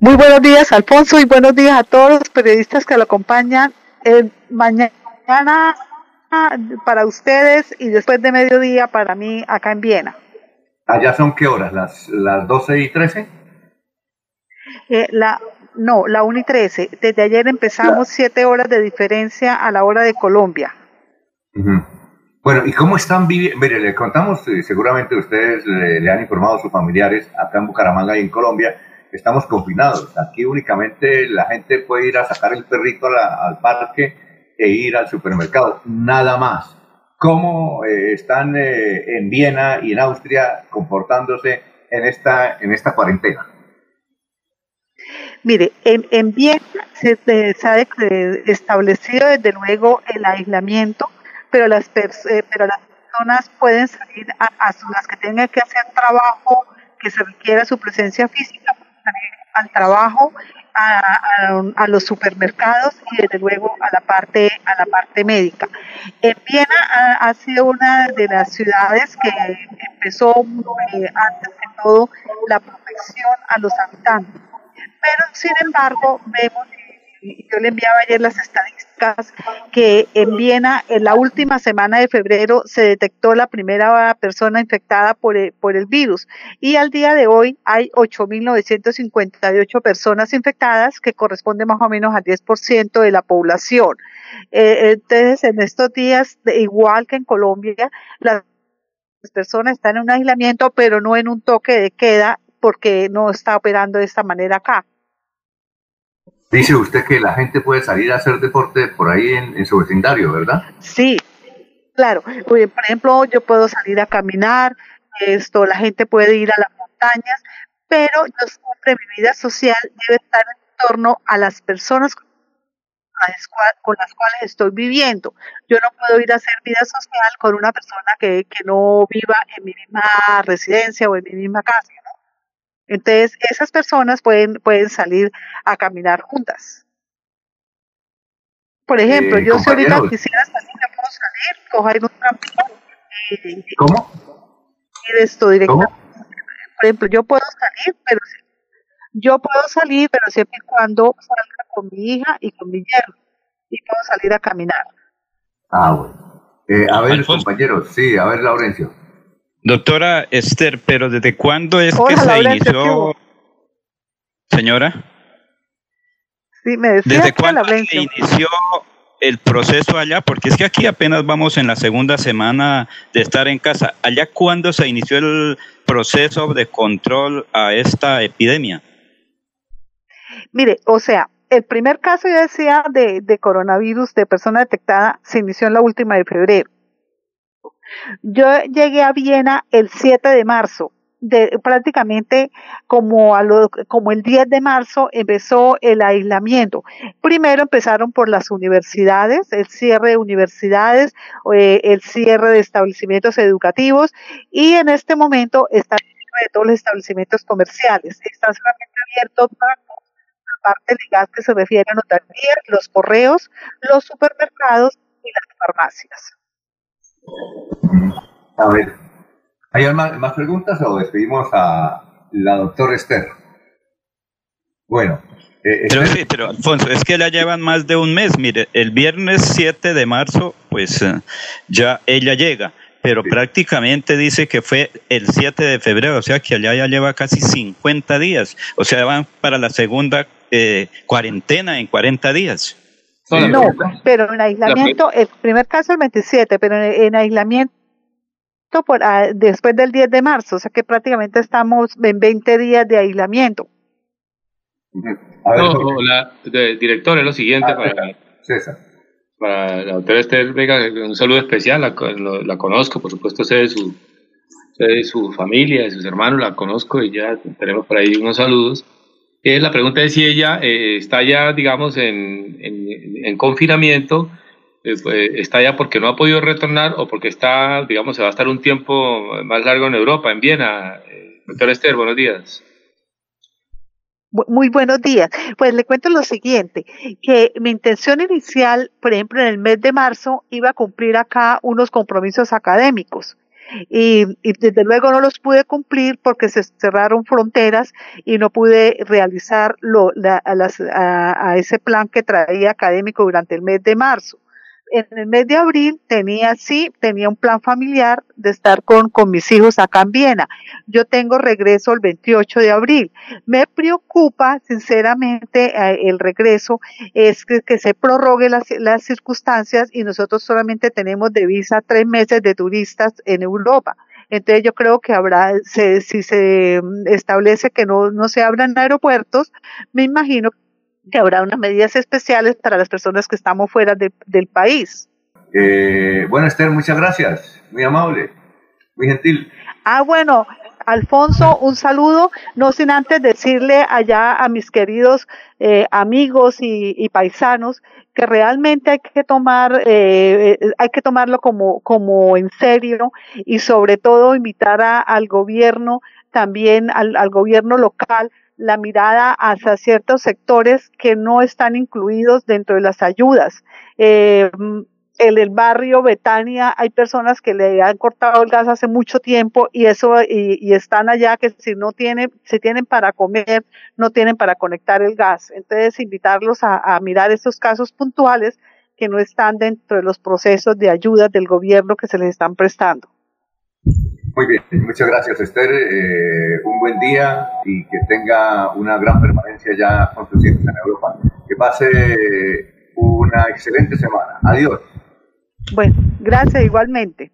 Muy buenos días, Alfonso, y buenos días a todos los periodistas que lo acompañan. Eh, mañana para ustedes y después de mediodía para mí acá en Viena. ¿Allá son qué horas? ¿Las, las 12 y 13? Eh, la, no, la 1 y 13. Desde ayer empezamos 7 horas de diferencia a la hora de Colombia. Bueno, ¿y cómo están viviendo? Mire, le contamos, eh, seguramente ustedes le han informado a sus familiares acá en Bucaramanga y en Colombia estamos confinados. Aquí únicamente la gente puede ir a sacar el perrito al parque e ir al supermercado, nada más. ¿Cómo eh, están eh, en Viena y en Austria comportándose en esta, en esta cuarentena? Mire, en, en Viena se, ha establecido desde luego el aislamiento, pero las, eh, pero las personas pueden salir a, a, las que tengan que hacer trabajo que se requiera su presencia física, al trabajo, a, los supermercados y desde luego a la parte a la parte médica. En Viena ha, sido una de las ciudades que empezó eh, antes de todo la protección a los habitantes. Pero sin embargo vemos yo le enviaba ayer las estadísticas que en Viena en la última semana de febrero se detectó la primera persona infectada por el, virus y al día de hoy hay 8.958 personas infectadas que corresponde más o menos al 10% de la población. Eh, entonces en estos días, igual que en Colombia, las personas están en un aislamiento pero no en un toque de queda porque no está operando de esta manera acá. Dice usted que la gente puede salir a hacer deporte por ahí en, su vecindario, ¿verdad? Sí, claro. Por ejemplo, yo puedo salir a caminar, esto, la gente puede ir a las montañas, pero yo siempre mi vida social debe estar en torno a las personas con las cuales estoy viviendo. Yo no puedo ir a hacer vida social con una persona que, que no viva en mi misma residencia o en mi misma casa. Entonces, esas personas pueden, pueden salir a caminar juntas. Por ejemplo, eh, yo si ahorita quisiera salir, puedo salir, coger un trampito y, ¿Cómo? Y esto directamente. Por ejemplo, yo puedo salir, pero yo puedo salir, pero siempre y cuando salga con mi hija y con mi yerno. Y puedo salir a caminar. Ah, bueno. Eh, a ver, compañeros, sí, a ver, Laurencio. Doctora Esther, pero ¿desde cuándo es que se inició, señora? Sí, me decía ¿Desde cuándo se inició el proceso allá? Porque es que aquí apenas vamos en la segunda semana de estar en casa. ¿Allá cuándo se inició el proceso de control a esta epidemia? Mire, o sea, el primer caso, yo decía, de, de coronavirus de persona detectada se inició en la última de febrero yo llegué a Viena el 7 de marzo. Prácticamente como el 10 de marzo empezó el aislamiento. Primero empezaron por las universidades, el cierre de universidades, eh, el cierre de establecimientos educativos y en este momento están de todos los establecimientos comerciales. Están solamente abiertos la parte legal que se refiere a notarías, los correos, los supermercados y las farmacias. A ver, ¿hay más, preguntas o despedimos a la doctora Esther? Bueno. Eh, pero sí, pero Alfonso, es que la llevan más de un mes. Mire, el viernes 7 de marzo, pues eh, ya ella llega, pero prácticamente dice que fue el 7 de febrero, o sea que allá ya lleva casi 50 días, o sea, van para la segunda eh, cuarentena en 40 días. No, pero en aislamiento, el primer caso el 27, pero en, aislamiento por, ah, después del 10 de marzo, o sea que prácticamente estamos en 20 días de aislamiento. no, la, director, es lo siguiente ah, para, César. para la doctora Esther Vega, un saludo especial, la, la conozco, por supuesto, sé de su, sé de su familia, de sus hermanos, la conozco y ya tenemos por ahí unos saludos la pregunta es si ella eh, está ya, digamos, en, en, confinamiento, eh, pues, está ya porque no ha podido retornar o porque está, digamos, se va a estar un tiempo más largo en Europa, en Viena. Eh, doctor Esther, buenos días. Muy buenos días. Pues le cuento lo siguiente, que mi intención inicial, por ejemplo, en el mes de marzo, iba a cumplir acá unos compromisos académicos. y, desde luego no los pude cumplir porque se cerraron fronteras y no pude realizar lo, a ese plan que traía académico durante el mes de marzo en el mes de abril tenía, sí, tenía un plan familiar de estar con, con mis hijos acá en Viena. Yo tengo regreso el 28 de abril. Me preocupa, sinceramente, eh, el regreso, es que, se prorrogue las, las circunstancias y nosotros solamente tenemos de visa tres meses de turistas en Europa. Entonces yo creo que habrá, si se establece que no, no se abran aeropuertos, me imagino habrá unas medidas especiales para las personas que estamos fuera del país. Eh, bueno, Esther, muchas gracias. Muy amable, muy gentil. Ah, bueno, Alfonso, un saludo, no sin antes decirle allá a mis queridos eh, amigos y, paisanos que realmente hay que tomar, eh, hay que tomarlo como, como en serio y sobre todo invitar al gobierno, también al, al gobierno local, la mirada hacia ciertos sectores que no están incluidos dentro de las ayudas. Eh, en el barrio Betania hay personas que le han cortado el gas hace mucho tiempo y eso y, están allá que si no tienen si tienen para comer no tienen para conectar el gas entonces invitarlos a, a mirar estos casos puntuales que no están dentro de los procesos de ayuda del gobierno que se les están prestando muy bien, muchas gracias Esther, eh, un buen día y que tenga una gran permanencia ya con tus hijos en Europa. Que pase una excelente semana. Adiós. Bueno, gracias igualmente.